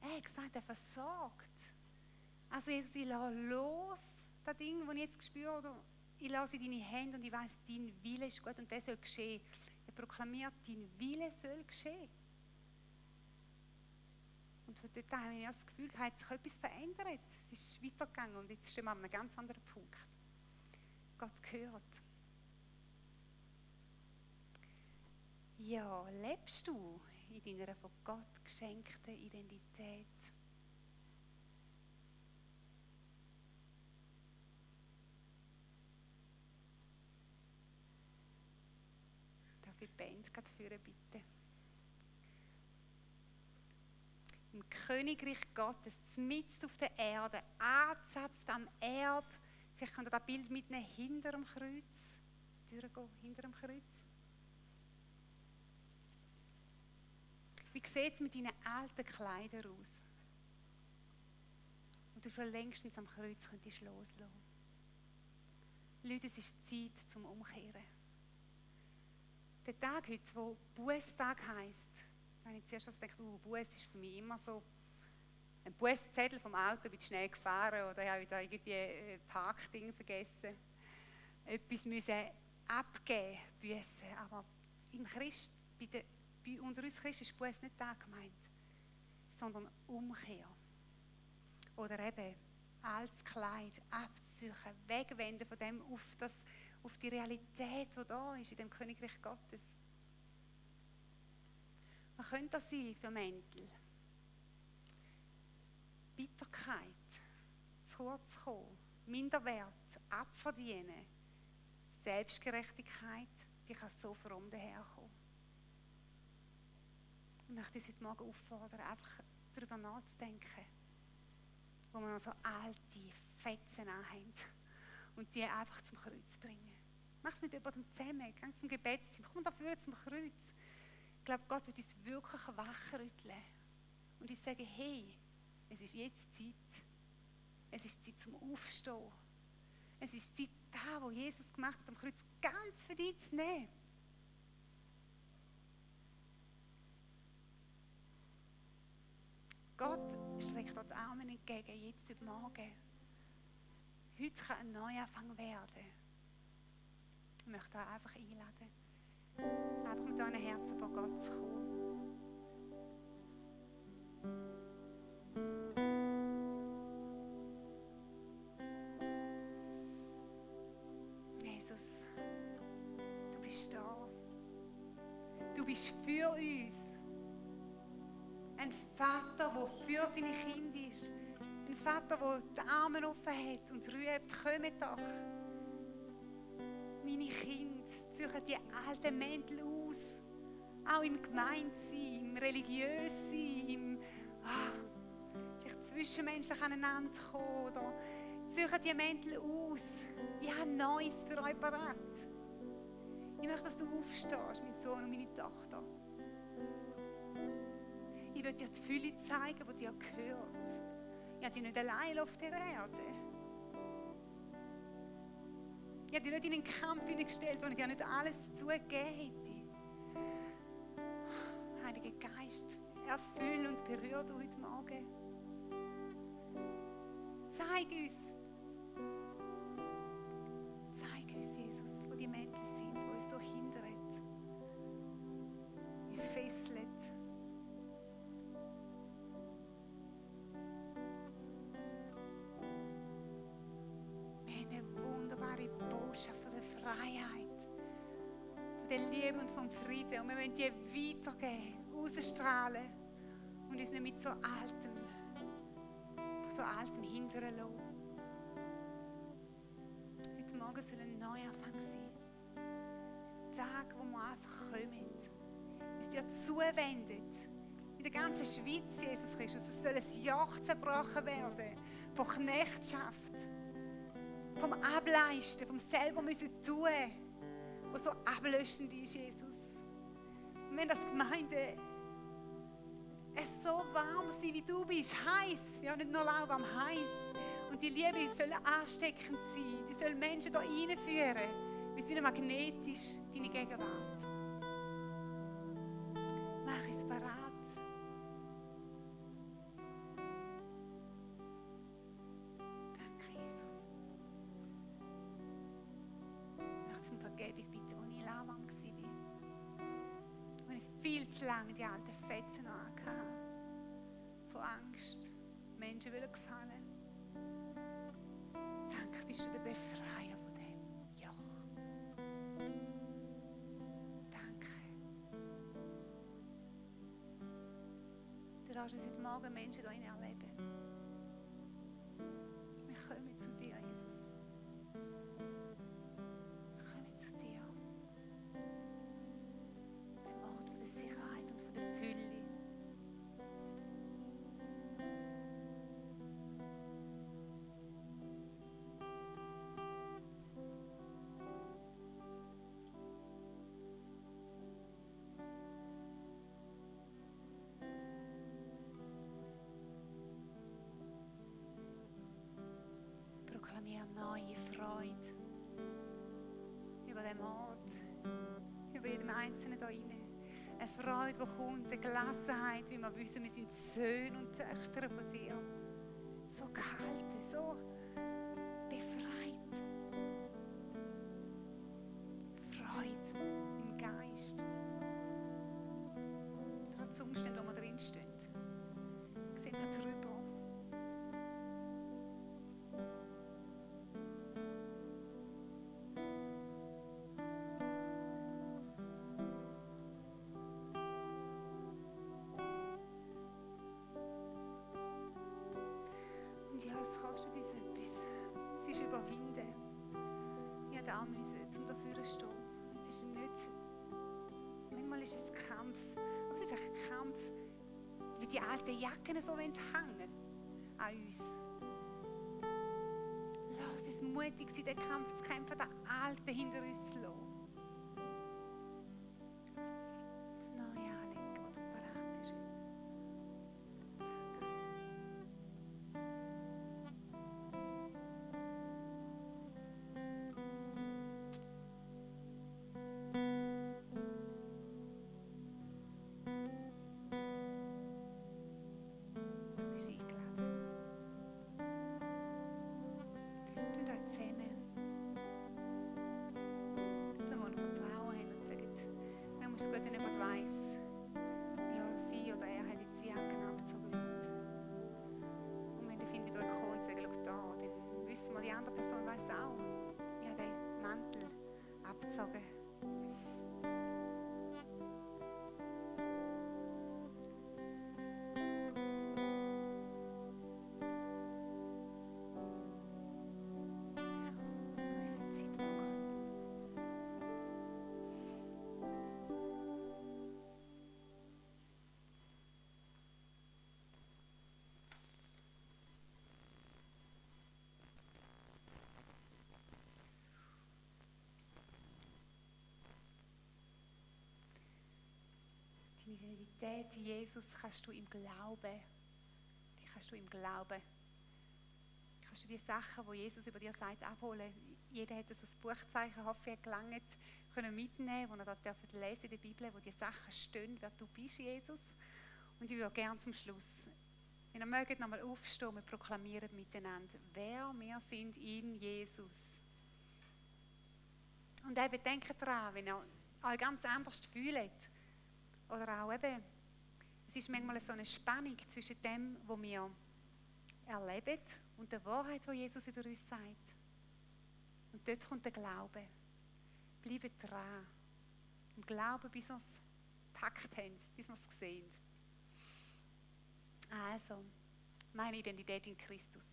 Er hat gesagt, er versorgt. Also Jesus, ich lasse los, das Ding, das ich jetzt spüre, oder ich lasse in deine Hände und ich weiß, dein Wille ist gut und das soll geschehen. Er proklamiert, dein Wille soll geschehen. Und von dort habe ich das Gefühl, es hat sich etwas verändert. Es ist weitergegangen und jetzt stehen wir an einem ganz anderen Punkt. Gott gehört. Ja, lebst du in deiner von Gott geschenkten Identität? Darf ich die Band gerade führen, bitte? Im Königreich Gottes, mitten auf der Erde, angezapft am Erb. Vielleicht könnt ihr das Bild mitnehmen, hinter dem Kreuz. Durchgehen, hinter dem Kreuz. Wie sieht es mit deinen alten Kleidern aus? Und du schon längstens am Kreuz könntest loslassen. Leute, es ist Zeit zum Umkehren. Der Tag heute, wo Bußtag heisst, wenn ich zuerst gedacht, oh, Buß ist für mich immer so ein Bußzettel vom Auto, bin schnell gefahren oder habe da irgendwie ein Parkding vergessen. Etwas müssen abgeben, büßen. Aber im Christ, bei, der, bei unter uns Christen ist Buß nicht da gemeint, sondern Umkehr. Oder eben altes Kleid abziehen, wegwenden von dem auf, das, auf die Realität, die da ist in dem Königreich Gottes. Was könnte das sein für Mäntel? Bitterkeit, zu kurz kommen, Minderwert, abverdienen, Selbstgerechtigkeit, die kann so fromm daherkommen. Ich möchte uns heute Morgen auffordern, einfach darüber nachzudenken, wo wir noch so alte Fetzen haben und die einfach zum Kreuz bringen. Mach es mit jemandem zusammen, geh zum Gebetsteam, komm dafür zum Kreuz. Ich glaube, Gott wird uns wirklich wachrütteln und uns sagen, hey, es ist jetzt Zeit. Es ist Zeit zum Aufstehen. Es ist Zeit, da, wo Jesus gemacht hat, am Kreuz ganz für dich zu nehmen. Gott streckt uns Arme entgegen, jetzt heute Morgen. Heute kann ein Neuanfang werden. Ich möchte euch einfach einladen, einfach mit euren Herzen vor Gott zu kommen. Jesus, du bist da. Du bist für uns. Ein Vater, der für seine Kinder ist. Ein Vater, der die Arme offen hat und ruft, kommt doch. Meine Kinder suchen die alten Mäntel aus. Auch im Gemeinsein, im Religiössein, im ah, zwischenmenschlich aneinander kommen. Suchen die Mäntel aus. Ich habe Neues für euch parat. Ich möchte, dass du aufstehst, mein Sohn und meine Tochter. Ich will dir die Fülle zeigen, die dir gehört. Ich habe dich nicht allein auf der Erde. Ich habe dich nicht in einen Kampf hineingestellt, wo ich dir nicht alles zugegeben hätte. Heiliger Geist, erfüll und berührt heute Morgen. Zeig uns, der Liebe und vom Frieden. Und wir wollen die weitergeben, ausstrahlen und uns nicht mit so altem, so altem hindern lassen. Heute Morgen soll ein Neuanfang sein. Ein Tag, wo wir einfach kommen, uns dir zuwendet. In der ganzen Schweiz, Jesus Christus, es soll ein Joch zerbrochen werden von Knechtschaft, vom Ableisten, vom selber müssen tun, was so ablöschend ist, Jesus. Und wenn das Gemeinde es so warm sein, wie du bist, heiß, ja nicht nur lauwarm, heiß. Und die Liebe soll ansteckend sein, die soll Menschen hier reinführen, wie es wie ein Magnet ist, deine Gegenwart. Du lässt uns heute Morgen Menschen hier erleben. Den Ort, über jedem Einzelnen hier rein. Eine Freude, die kommt, eine Gelassenheit, wie wir wissen, wir sind Söhne und Töchter von dir. So gehalten, so befreit. Freude im Geist. Trotz Umständen, wo wir drinstehen, ja, es kostet uns etwas. Es ist überwinden. Ich musste auch müssen, um dafür zu stehen. Es ist nicht. Manchmal ist es Kampf. Aber es ist ein Kampf, wie die alten Jacken so hängen an uns. Lass uns mutig sein, den Kampf zu kämpfen, den Alten hinter uns zu abgezogen. Die Identität Jesus kannst du im Glauben, die kannst du im Glauben, kannst du die Sachen, die Jesus über dir sagt, abholen. Jeder hat so ein Buchzeichen, hoffe ich, gelangt, können mitnehmen, wo er dort lesen lesen in der Bibel, wo die Sachen stehen, wer du bist, Jesus. Und ich würde gerne zum Schluss, wenn ihr mögt, nochmal aufstehen und proklamieren miteinander, wer wir sind in Jesus. Und eben denkt daran, wenn ihr euch ganz anders fühlt, oder auch eben, es ist manchmal so eine Spannung zwischen dem, was wir erleben und der Wahrheit, die Jesus über uns sagt. Und dort kommt der Glaube. Bleibt dran. Und glauben, bis wir es gepackt haben, bis wir es sehen. Also, meine Identität in Christus.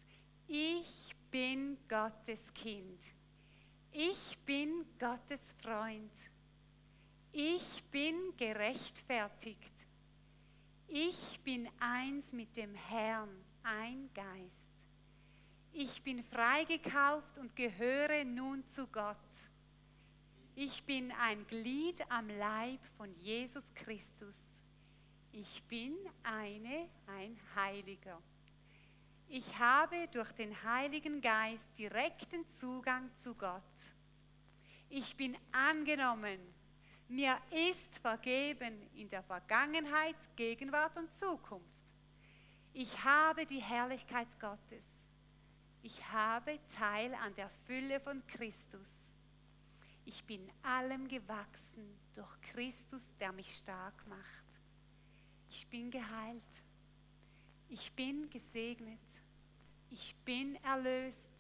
Ich bin Gottes Kind. Ich bin Gottes Freund. Ich bin gerechtfertigt. Ich bin eins mit dem Herrn, ein Geist. Ich bin freigekauft und gehöre nun zu Gott. Ich bin ein Glied am Leib von Jesus Christus. Ich bin eine, ein Heiliger. Ich habe durch den Heiligen Geist direkten Zugang zu Gott. Ich bin angenommen. Mir ist vergeben in der Vergangenheit, Gegenwart und Zukunft. Ich habe die Herrlichkeit Gottes. Ich habe Teil an der Fülle von Christus. Ich bin allem gewachsen durch Christus, der mich stark macht. Ich bin geheilt. Ich bin gesegnet. Ich bin erlöst.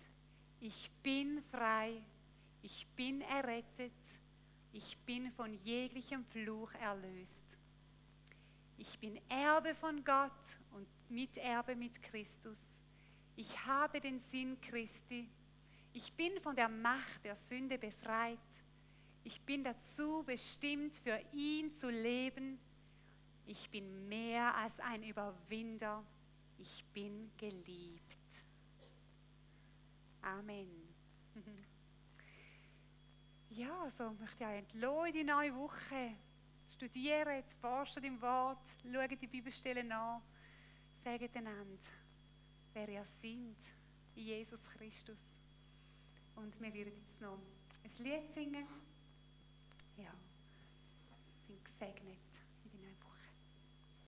Ich bin frei. Ich bin errettet. Ich bin von jeglichem Fluch erlöst. Ich bin Erbe von Gott und Miterbe mit Christus. Ich habe den Sinn Christi. Ich bin von der Macht der Sünde befreit. Ich bin dazu bestimmt, für ihn zu leben. Ich bin mehr als ein Überwinder. Ich bin geliebt. Amen. Ja, so möchte ich euch entlassen in die neue Woche. Studiert, forscht im Wort, schaut die Bibelstellen an, sagt einander, wer ihr seid in Jesus Christus. Und wir werden jetzt noch ein Lied singen. Ja, sind gesegnet.